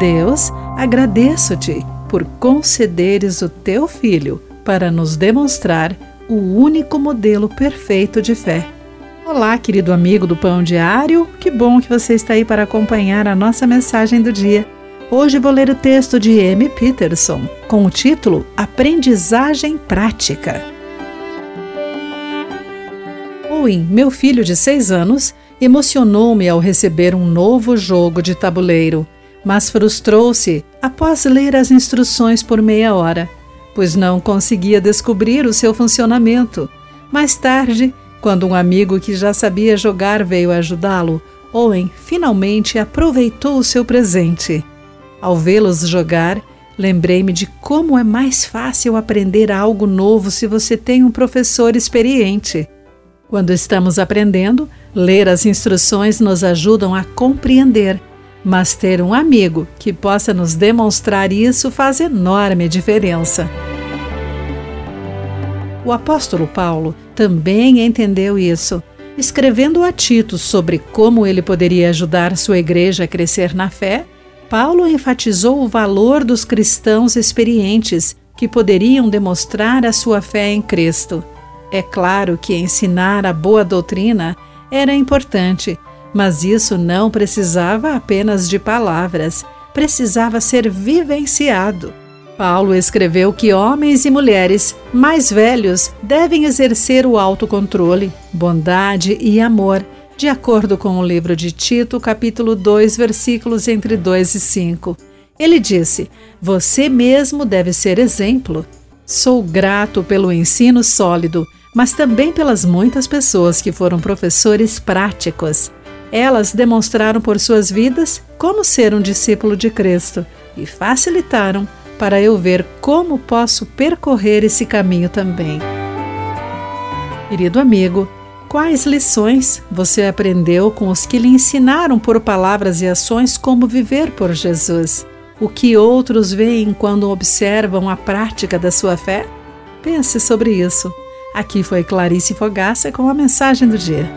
Deus, agradeço-te por concederes o teu filho para nos demonstrar o único modelo perfeito de fé. Olá, querido amigo do Pão Diário, que bom que você está aí para acompanhar a nossa mensagem do dia. Hoje vou ler o texto de M. Peterson com o título Aprendizagem Prática. Owen, meu filho de seis anos, emocionou-me ao receber um novo jogo de tabuleiro, mas frustrou-se após ler as instruções por meia hora, pois não conseguia descobrir o seu funcionamento. Mais tarde, quando um amigo que já sabia jogar veio ajudá-lo, Owen finalmente aproveitou o seu presente. Ao vê-los jogar, lembrei-me de como é mais fácil aprender algo novo se você tem um professor experiente. Quando estamos aprendendo, ler as instruções nos ajudam a compreender, mas ter um amigo que possa nos demonstrar isso faz enorme diferença. O apóstolo Paulo também entendeu isso. Escrevendo a Tito sobre como ele poderia ajudar sua igreja a crescer na fé, Paulo enfatizou o valor dos cristãos experientes que poderiam demonstrar a sua fé em Cristo. É claro que ensinar a boa doutrina era importante, mas isso não precisava apenas de palavras, precisava ser vivenciado. Paulo escreveu que homens e mulheres mais velhos devem exercer o autocontrole, bondade e amor, de acordo com o livro de Tito, capítulo 2, versículos entre 2 e 5. Ele disse: Você mesmo deve ser exemplo. Sou grato pelo ensino sólido mas também pelas muitas pessoas que foram professores práticos. Elas demonstraram por suas vidas como ser um discípulo de Cristo e facilitaram para eu ver como posso percorrer esse caminho também. Querido amigo, quais lições você aprendeu com os que lhe ensinaram por palavras e ações como viver por Jesus? O que outros veem quando observam a prática da sua fé? Pense sobre isso. Aqui foi Clarice Fogaça com a mensagem do dia.